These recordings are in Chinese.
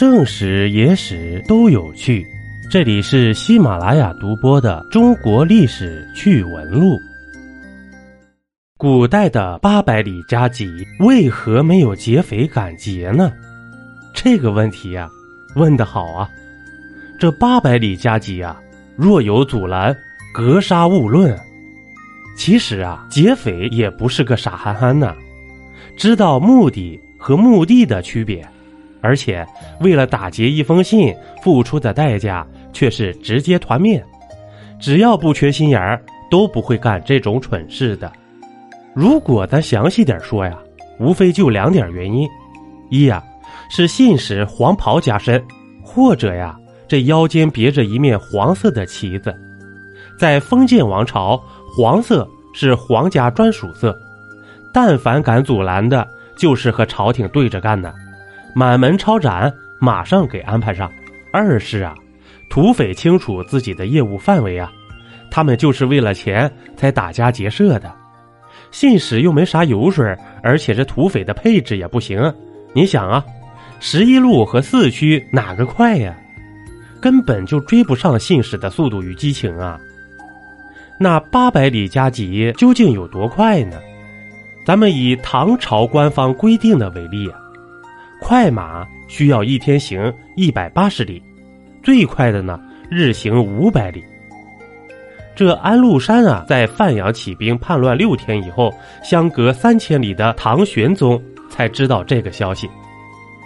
正史、野史都有趣。这里是喜马拉雅独播的《中国历史趣闻录》。古代的八百里加急为何没有劫匪敢劫呢？这个问题呀，问得好啊！这八百里加急啊，若有阻拦，格杀勿论。其实啊，劫匪也不是个傻憨憨呐，知道目的和目的的区别。而且，为了打劫一封信，付出的代价却是直接团灭。只要不缺心眼儿，都不会干这种蠢事的。如果咱详细点说呀，无非就两点原因：一呀，是信使黄袍加身，或者呀，这腰间别着一面黄色的旗子。在封建王朝，黄色是皇家专属色，但凡敢阻拦的，就是和朝廷对着干的。满门抄斩，马上给安排上。二是啊，土匪清楚自己的业务范围啊，他们就是为了钱才打家劫舍的。信使又没啥油水，而且这土匪的配置也不行。你想啊，十一路和四驱哪个快呀？根本就追不上信使的速度与激情啊！那八百里加急究竟有多快呢？咱们以唐朝官方规定的为例啊。快马需要一天行一百八十里，最快的呢日行五百里。这安禄山啊，在范阳起兵叛乱六天以后，相隔三千里的唐玄宗才知道这个消息，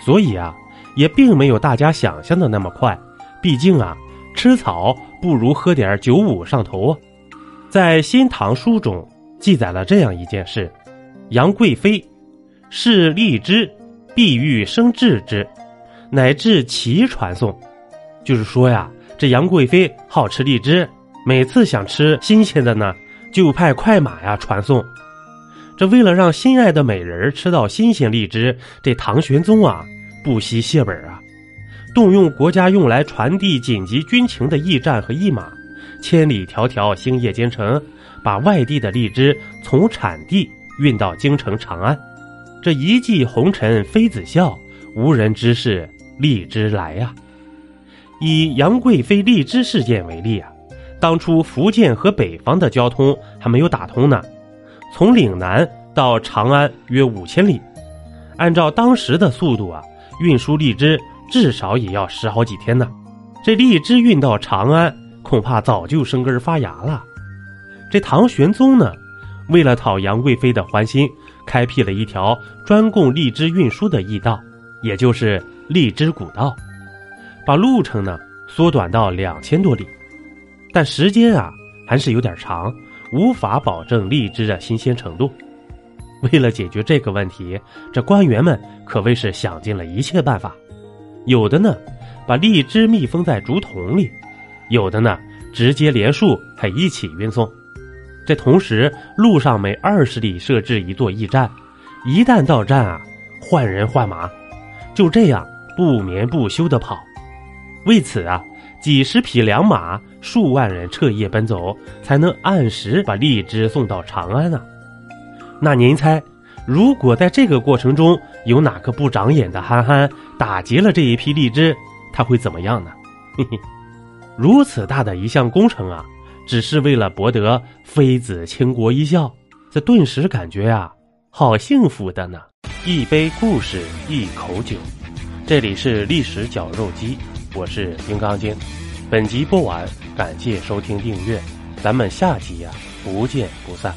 所以啊，也并没有大家想象的那么快。毕竟啊，吃草不如喝点酒五上头啊。在《新唐书》中记载了这样一件事：杨贵妃是荔枝。碧玉生智之，乃至其传送。就是说呀，这杨贵妃好吃荔枝，每次想吃新鲜的呢，就派快马呀传送。这为了让心爱的美人吃到新鲜荔枝，这唐玄宗啊不惜血本啊，动用国家用来传递紧急军情的驿站和驿马，千里迢迢星夜兼程，把外地的荔枝从产地运到京城长安。这一骑红尘妃子笑，无人知是荔枝来呀。以杨贵妃荔枝事件为例啊，当初福建和北方的交通还没有打通呢，从岭南到长安约五千里，按照当时的速度啊，运输荔枝至少也要十好几天呢。这荔枝运到长安，恐怕早就生根发芽了。这唐玄宗呢，为了讨杨贵妃的欢心。开辟了一条专供荔枝运输的驿道，也就是荔枝古道，把路程呢缩短到两千多里，但时间啊还是有点长，无法保证荔枝的新鲜程度。为了解决这个问题，这官员们可谓是想尽了一切办法，有的呢把荔枝密封在竹筒里，有的呢直接连树还一起运送。这同时，路上每二十里设置一座驿站，一旦到站啊，换人换马，就这样不眠不休的跑。为此啊，几十匹良马，数万人彻夜奔走，才能按时把荔枝送到长安啊。那您猜，如果在这个过程中有哪个不长眼的憨憨打劫了这一批荔枝，他会怎么样呢？嘿 嘿，如此大的一项工程啊！只是为了博得妃子倾国一笑，这顿时感觉呀，好幸福的呢！一杯故事，一口酒，这里是历史绞肉机，我是金刚经。本集播完，感谢收听订阅，咱们下集呀，不见不散。